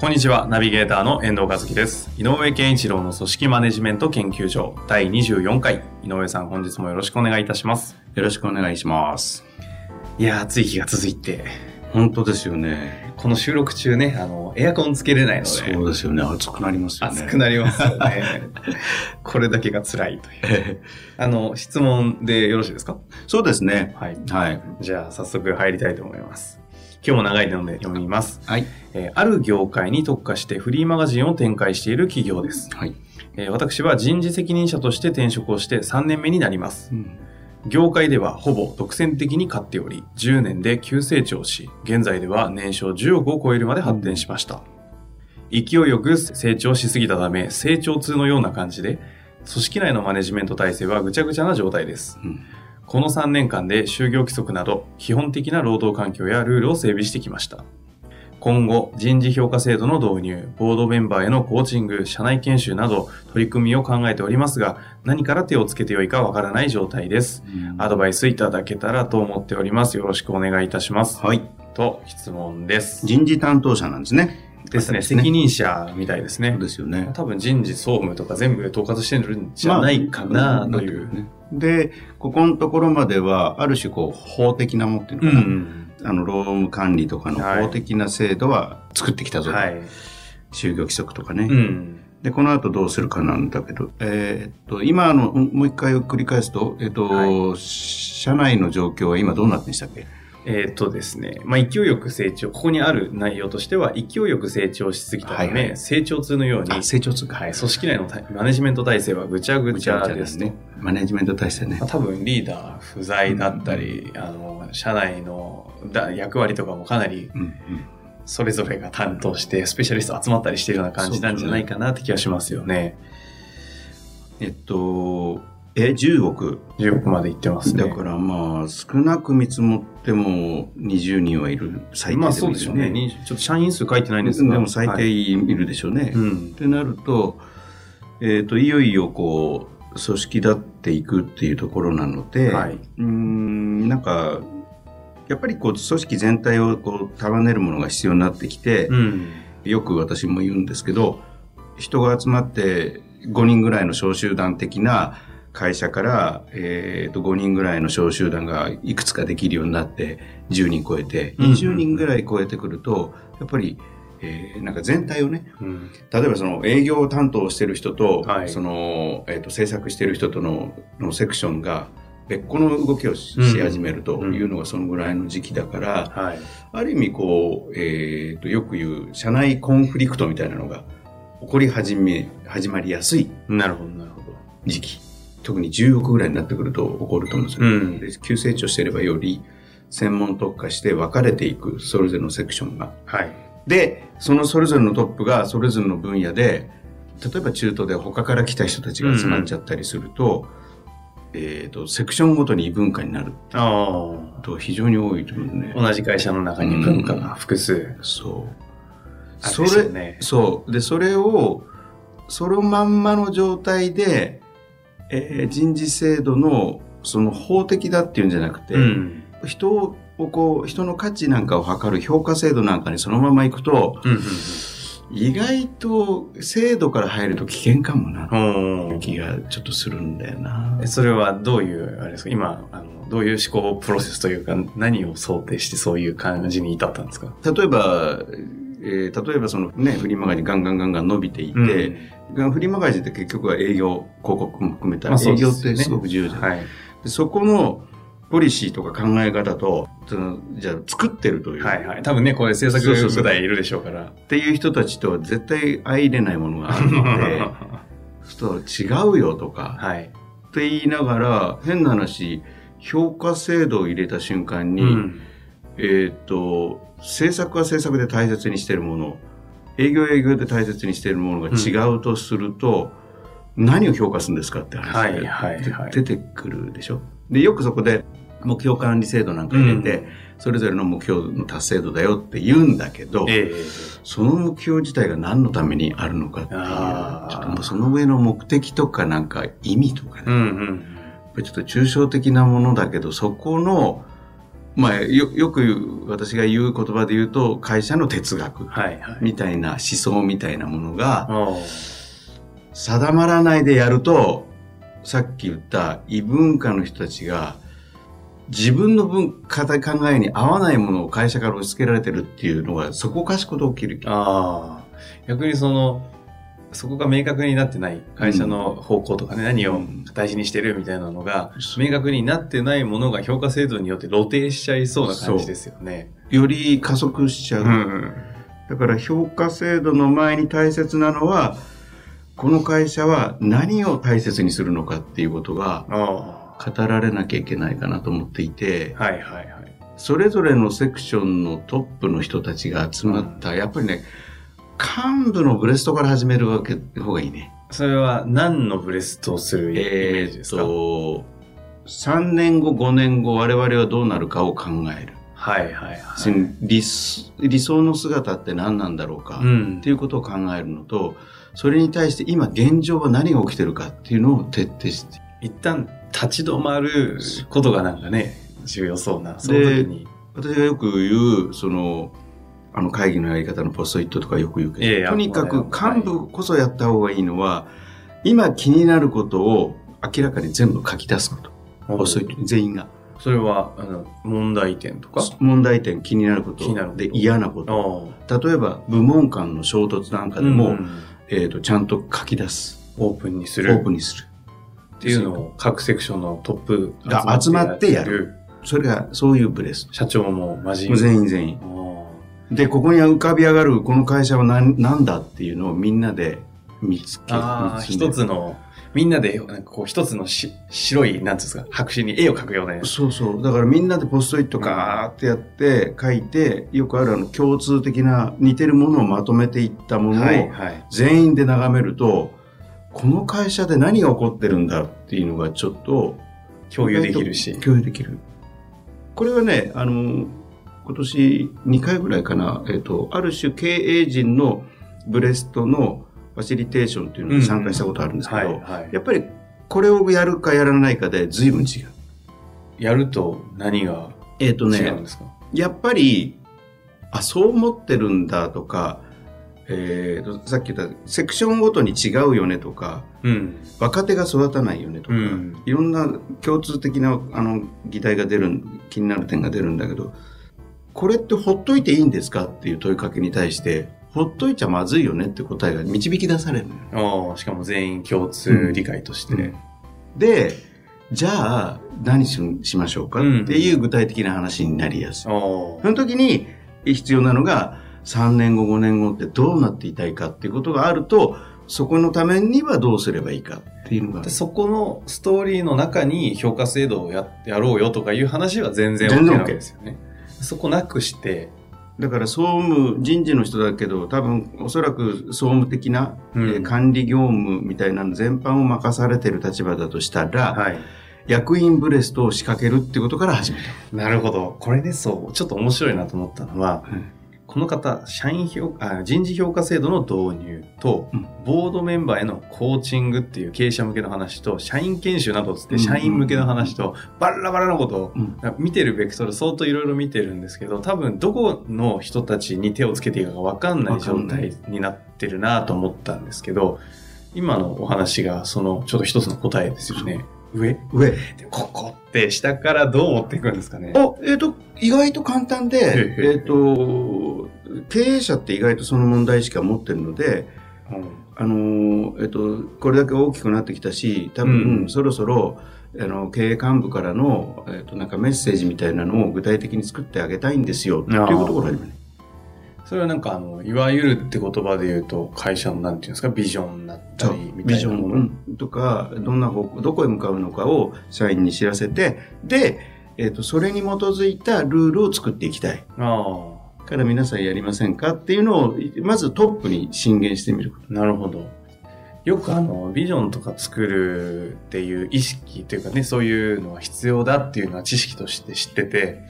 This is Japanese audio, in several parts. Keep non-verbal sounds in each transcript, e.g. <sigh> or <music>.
こんにちは、ナビゲーターの遠藤和樹です。井上健一郎の組織マネジメント研究所第24回。井上さん、本日もよろしくお願いいたします。よろしくお願いします。いやー、暑い日が続いて、本当ですよね。この収録中ね、あの、エアコンつけれないので、そうですよね。暑くなりますよね。暑くなりますよね。<laughs> これだけが辛いという。あの、質問でよろしいですか？そうですね。はい。はい。じゃあ、早速入りたいと思います。今日も長いので読みます。はい。えーある業界に特化してフリーマガジンを展開している企業です。はい。えー私は人事責任者として転職をして3年目になります。業界ではほぼ独占的に勝っており、10年で急成長し、現在では年商10億を超えるまで発展しました。勢いよく成長しすぎたため、成長痛のような感じで、組織内のマネジメント体制はぐちゃぐちゃな状態です。うんこの3年間で就業規則など基本的な労働環境やルールを整備してきました。今後、人事評価制度の導入、ボードメンバーへのコーチング、社内研修など取り組みを考えておりますが、何から手をつけてよいかわからない状態です。アドバイスいただけたらと思っております。よろしくお願いいたします。はい。と、質問です。人事担当者なんですね。ですね、責任者みたいですねそう。ですよね。多分人事総務とか全部統括してるんじゃないかなという。まあねで、ここのところまでは、ある種こう、法的なもっていううのかな、ん。あの、労務管理とかのはい法的な制度は作ってきたぞ。はい。就業規則とかね。うん。で、この後どうするかなんだけど、えーっと、今の、うんもう一回繰り返すと、えーっと、は社内の状況は今どうなってんでしたっけ？えーっとですね、まあ、勢いよく成長、ここにある内容としては、勢いよく成長しすぎたため、はいはい成長痛のように、あ、成長痛か。はい、組織内のたマネジメント体制はぐちゃぐちゃですね。。マネジメント体制ねまあ。多分リーダー不在だったり、あの、社内のだ役割とかもかなりうんうんそれぞれが担当して、スペシャリスト集まったりしてるような感じなんじゃないかなって気がしますよね。えっと、え、10億？10億まで行ってますね。だからまあ、少なく見積もっても20人はいる。最低でもまあいるそうでしょうね。にちょっと社員数書いてないんですでが。も最低はいいるでしょうね。っうん。てなると、えっと、いよいよこう、組織立っていくっていうところなので、はい。うーん、なんか、やっぱりこう、組織全体をこう、束ねるものが必要になってきて、うん。よく私も言うんですけど、人が集まって5人ぐらいの小集団的な会社から、えー、と5人ぐらいの小集団がいくつかできるようになって10人超えてうん20人ぐらい超えてくると、やっぱり、えーなんか全体をね、うん。例えばその営業担当してる人と、はいその、えー、と制作してる人とののセクションが別個の動きをし,、うん始めるというのがそのぐらいの時期だから、はい。ある意味こう、えー、とよく言う社内コンフリクトみたいなのが起こり始め、始まりやすいなるほど、なるほど。時期。特に10億ぐらいになってくると起こると思うんですよ。うんで急成長していればより専門特化して分かれていく、それぞれのセクションが。はい。で、そのそれぞれのトップがそれぞれの分野で、例えば中途で他から来た人たちが集まっちゃったりすると、えっ、と、セクションごとに異文化になるあと非常に多いと思うねあ。。同じ会社の中に文化が複数。そう。あそれ、ですよねそう。で、それを、そのまんまの状態で、えー人事制度の、その法的だっていうんじゃなくて、うん。人をこう、人の価値なんかを測る評価制度なんかにそのまま行くと、うん。意外と制度から入ると危険かもな、うん。うん気がちょっとするんだよなえ。それはどういう、あれですか？今、あの、どういう思考プロセスというか、何を想定してそういう感じに至ったんですか？例えば、えー例えばそのね、フリーマガジンガンガンガンガン伸びていて、フリーマガジンって結局は営業、広告も含めた、まあそう営業ってすごく重要じゃないはい。でそこのポリシーとか考え方と、じゃあ作ってるという、はいはい。多分ね、これ制作そうそうそう部隊いるでしょうから。っていう人たちとは絶対相入れないものがあるので、そうすると違うよとか、はい。って言いながら、変な話、評価制度を入れた瞬間に、うん。えっ、と、政策は政策で大切にしているもの、営業は営業で大切にしているものが違うとすると、何を評価するんですかって話はいはいはい。で出てくるでしょ？で、よくそこで目標管理制度なんか入れて、それぞれの目標の達成度だよって言うんだけど、ええその目標自体が何のためにあるのかっていう、ちあー。ょっともうその上の目的とかなんか意味とかね、うんうん。やっぱりちょっと抽象的なものだけど、そこの、まあ、よよく私が言う言葉で言うと、会社の哲学。みたいな思想みたいなものが定まらないでやると、さっき言った異文化の人たちが、自分の文化考えに合わないものを会社から押し付けられてるっていうのが、そこかしこと起きる。ああ。逆にその、そこが明確になってない会社の方向とかね、何を大事にしてるみたいなのが、明確になってないものが評価制度によって露呈しちゃいそうな感じですよね。より加速しちゃう。ん。だから評価制度の前に大切なのは、この会社は何を大切にするのかっていうことがあ語られなきゃいけないかなと思っていて、あ。はいはいはい。それぞれのセクションのトップの人たちが集まった、やっぱりね、幹部のブレストから始めるわけ方がいいね。それは何のブレストをするイメージですか、と、3年後、5年後、我々はどうなるかを考える。はいはいはい。理想理想の姿って何なんだろうか。うんっていうことを考えるのと、それに対して今現状は何が起きてるかっていうのを徹底して。一旦立ち止まることがなんかね、重要そうな、その時に。私がよく言う、その、あの会議のやり方のポストイットとかよく言うけど、ええとにかくはい幹部こそやった方がいいのは、今気になることを明らかに全部書き出すこと。ポストイットに全員が。それは、あの、問題点とか？問題点、気になること気になることで嫌なこと。例えば、部門間の衝突なんかでも、うんえっ、と、ちゃんと書き出す。オープンにすオる。ープンにする。っていうのを各セクションのトップが集まってやる。それが、そういうブレス。社長も全員全員。あで、ここに浮かび上がるこの会社は何なんだっていうのをみんなで見つけあ一つの、みんなで、なんかこう、一つのし白い、なんていうんですか、白紙に絵を描くような。そうそう。だからみんなでポストイットガーってやって書いて、よくあるあの共通的な似てるものをまとめていったものを。全員で眺めると、この会社で何が起こってるんだっていうのがちょっと共有できるし。共有できる。これはね、あの、今年2回ぐらいかな、えっ、と、ある種経営陣のブレストのファシリテーションっていうのに参加したことあるんですけど。やっぱりこれをやるかやらないかで随分違う。やると何が違うん、ですか、やっぱり、あ、そう思ってるんだとか、えーと、さっき言ったセクションごとに違うよねとか、うん。若手が育たないよねとか、うんいろんな共通的なあの議題が出るん気になる点が出るんだけどこれってほっといていいんですかっていう問いかけに対してほっといちゃまずいよねって答えが導き出されるのよ。しかも全員共通理解として。うんでじゃあ何ししましょうかっていう具体的な話になりやすい。その時に必要なのが3年後5年後ってどうなっていたいかっていうことがあるとそこのためにはどうすればいいかっていうのがでそこのストーリーの中に評価制度をややろうよとかいう話は全然 OK なわけですよね。そこなくして、だから総務人事の人だけど多分おそらく総務的な、うんえー管理業務みたいなの全般を任されてる立場だとしたら、はい。役員ブレストを仕掛けるってことから始めた。なるほど。これでそう、ちょっと面白いなと思ったのは、うんこの方、社員評あ人事評価制度の導入と、うん。ボードメンバーへのコーチングっていう経営者向けの話と、社員研修などつってうん。社員向けの話と、バラバラなことをうん。見てるベクトル相当いろいろ見てるんですけど、多分どこの人たちに手をつけていいかがわかんない状態になってるなと思ったんですけど、今のお話がそのちょっと一つの答えですよね。上上。でここって下からどう持っていくんですかね。あ、えっ、と、意外と簡単で、えっ、と、経営者って意外とその問題しか持ってるので、うん。あのーえっと、これだけ大きくなってきたし、多分、うん。そろそろ、あの、経営幹部からの、えっと、なんかメッセージみたいなのを具体的に作ってあげたいんですよ、っていうことから始める。それはなんかあの、いわゆるって言葉で言うと、会社のなんていうんですか、ビジョンだったり、みビジョたいなもの。ンとか、どんな方向、どこへ向かうのかを社員に知らせて、で、えっ、と、それに基づいたルールを作っていきたい。あから皆さんやりませんかっていうのを、まずトップに進言してみる。なるほど。よくあの、ビジョンとか作るっていう意識というかね、そういうのは必要だっていうのは知識として知ってて、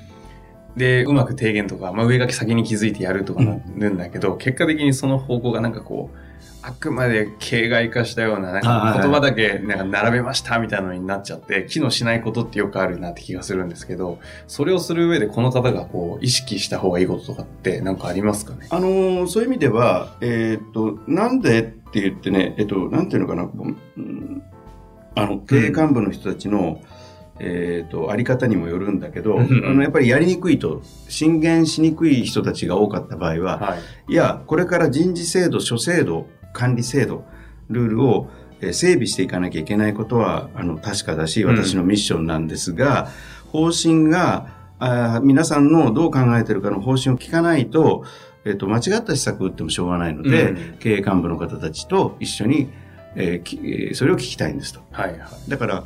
で、うまく提言とか、まあ上書き先に気づいてやるとかなるんだけど、結果的にその方向がなんかこう、あくまで形骸化したような、なんか言葉だけなんか並べましたみたいなのになっちゃって、機能しないことってよくあるなって気がするんですけど、それをする上でこの方がこう、意識した方がいいこととかってなんかありますかね？あのーそういう意味では、えっ、と、なんでって言ってね、えっ、と、なんていうのかな、うんあの、経営幹部の人たちの、えっ、と、あり方にもよるんだけど、あうん。の、やっぱりやりにくいと、進言しにくい人たちが多かった場合は、はい。いや、これから人事制度、諸制度、管理制度、ルールをえー整備していかなきゃいけないことは、あの、確かだし、私のミッションなんですが、方針が、あー皆さんのどう考えてるかの方針を聞かないと、えっ、と、間違った施策を打ってもしょうがないので、うん経営幹部の方たちと一緒に、えーきえーそれを聞きたいんですと。はいはい。だから、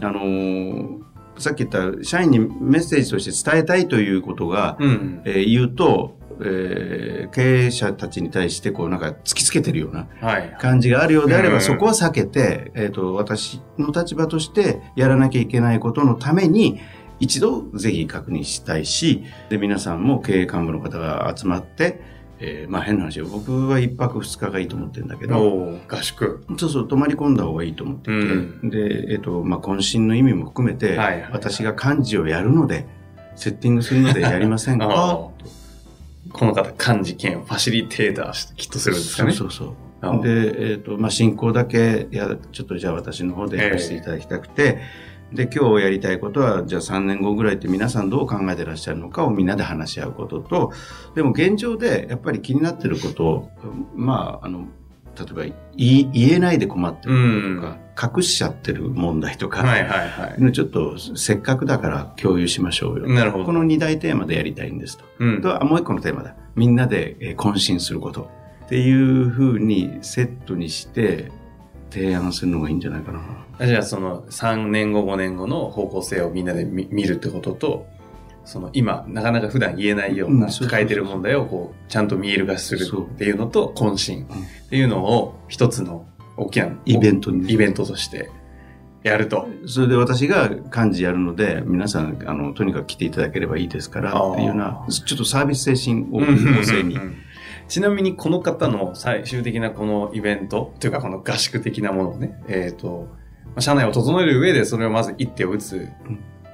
あのーさっき言った社員にメッセージとして伝えたいということが、うん。えー言うと、えー経営者たちに対してこうなんか突きつけてるようなはい。感じがあるようであれば、うんそこは避けて、えっ、と、私の立場としてやらなきゃいけないことのために、一度ぜひ確認したいし、で、皆さんも経営幹部の方が集まって、えーまあ変な話よ。僕は一泊二日がいいと思ってるんだけど、合宿。そうそう、泊まり込んだ方がいいと思っていて、うんで、えっ、と、まあ渾身の意味も含めて、はいはい私が幹事をやるので、セッティングするのでやりません <laughs> あかーこの方、幹事兼ファシリテーターしてきっとするんですかね。そうそうあそう。で、えっ、と、まあ、進行だけ、や、ちょっとじゃあ私の方でやらせていただきたくて、で、今日やりたいことは、じゃあ3年後ぐらいって皆さんどう考えてらっしゃるのかをみんなで話し合うことと、でも現状でやっぱり気になってることを、まあ、あの、例えば言えないで困ってることとか、隠しちゃってる問題とか、はいはいはい。ちょっとせっかくだから共有しましょうよ。なるほどこの2大テーマでやりたいんですと。うん。と、あもう一個のテーマだ。みんなでえー渾身すること。っていうふうにセットにして提案するのがいいんじゃないかな。じゃあその3年後5年後の方向性をみんなで見見るってことと、その今なかなか普段言えないよううんな抱えてる問題をこうちゃんと見える化するっていうのと渾身っていうのを一つの大きなイベントイベントとしてやると。それで私が幹事やるので、皆さん、あの、とにかく来ていただければいいですから、っていうようなあ、ちょっとサービス精神をうん旺盛に。ちなみにこの方の最終的なこのイベントというかこの合宿的なものをね、えっ、と、まあ社内を整える上でそれをまず一手を打つ、ん。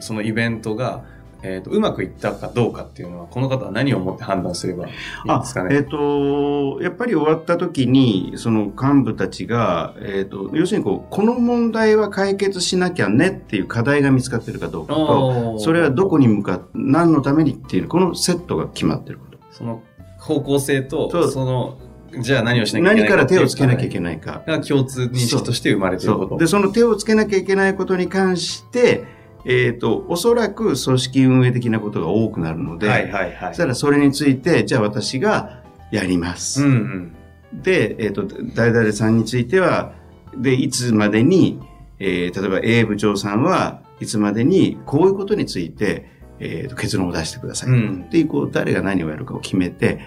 そのイベントが、えっ、と、うまくいったかどうかっていうのは、この方は何をもって判断すればいいですか、えっ、ね。と、やっぱり終わった時に、その幹部たちが、えっ、と、要するにこう、この問題は解決しなきゃねっていう課題が見つかってるかどうかと、それはどこに向かって、何のためにっていう、このセットが決まってること。その方向性と、その、じゃあ何をしなきゃいけない何から手をつけなきゃいけないか。が共通認識として生まれていること。で、その手をつけなきゃいけないことに関して、えっ、と、おそらく組織運営的なことが多くなるので、はいはいはい。そしたらそれについて、じゃあ私がやりまうす。んうん。で、えっ、と、誰々さんについては、で、いつまでに、えー例えば A 部長さんはいつまでにこういうことについて、えーと結論を出してください。うんで、こう、誰が何をやるかを決めて、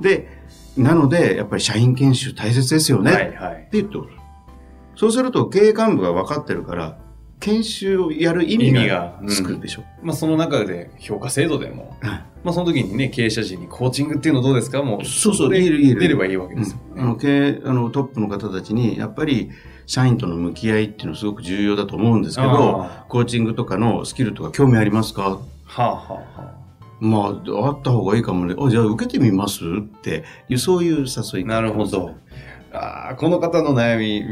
で、なので、やっぱり社員研修大切ですよね。はいはい。って言っておる。そうすると経営幹部が分かってるから、研修をやる意味がつくでしょ？まあその中で評価制度でも、はいまあその時にね、経営者陣にコーチングっていうのどうですか？もう、そうそう出ればいいわけうんですよね。あの経営あのトップの方たちに、やっぱり社員との向き合いっていうのはすごく重要だと思うんですけど、あコーチングとかのスキルとか興味ありますか？はあはあはあ。まあ、あった方がいいかもね。あ、じゃあ受けてみます？っていう、そういう誘いなるほど。ああ、この方の悩み、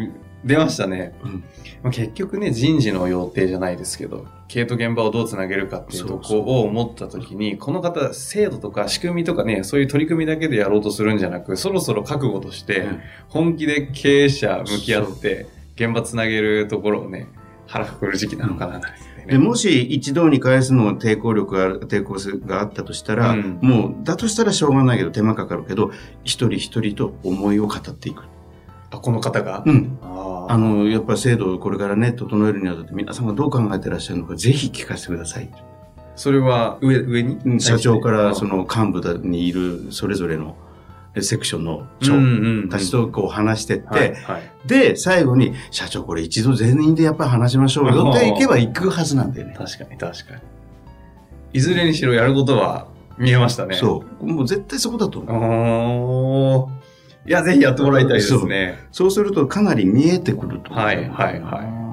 出ましたね。うん。まあ、結局ね、人事の予定じゃないですけど、経営と現場をどうつなげるかっていうとこを思った時に、この方、制度とか仕組みとかね、そういう取り組みだけでやろうとするんじゃなく、そろそろ覚悟として、うん。本気で経営者向き合って、現場つなげるところをね、腹くくる時期なのかな、でもし一堂に返すのは抵抗力が抵抗性があったとしたら、うん。もう、だとしたらしょうがないけど、手間かかるけど、一人一人と思いを語っていく。あこの方が、うん。ああの、やっぱり制度をこれからね、整えるにあたって皆さんがどう考えてらっしゃるのか、ぜひ聞かせてください。それは上、上に？うん社長からその幹部にいるそれぞれのセクションの長んたちとこう話してって、はい、はい。で、最後に、社長これ一度全員でやっぱり話しましょうよって行けば行くはずなんだよね。確かに、確かに。いずれにしろやることは見えましたね。そう。もう絶対そこだと思う。いや、ぜひやってもらいたいですね。そうするとかなり見えてくると。はいはいはい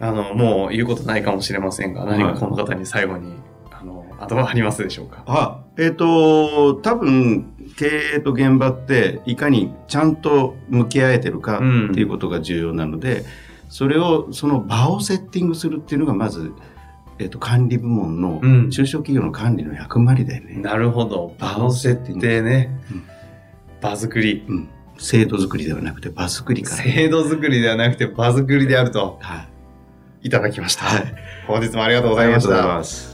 あの、もう言うことないかもしれませんが、何かこの方に最後に、あの、後はありますでしょうか？あ、えっ、と、多分、経営と現場って、いかにちゃんと向き合えてるかうんっていうことが重要なので、それを、その場をセッティングするっていうのが、まず、えっ、と、管理部門のうん中小企業の管理の役割だよね。なるほど。場を設定ねうん。場作り。うん。制度作りではなくて場作りから。制度作りではなくて場作りであるとはい。いただきました。はい。本日もありがとうございましありがとうございた。ます。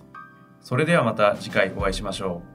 それではまた次回お会いしましょう。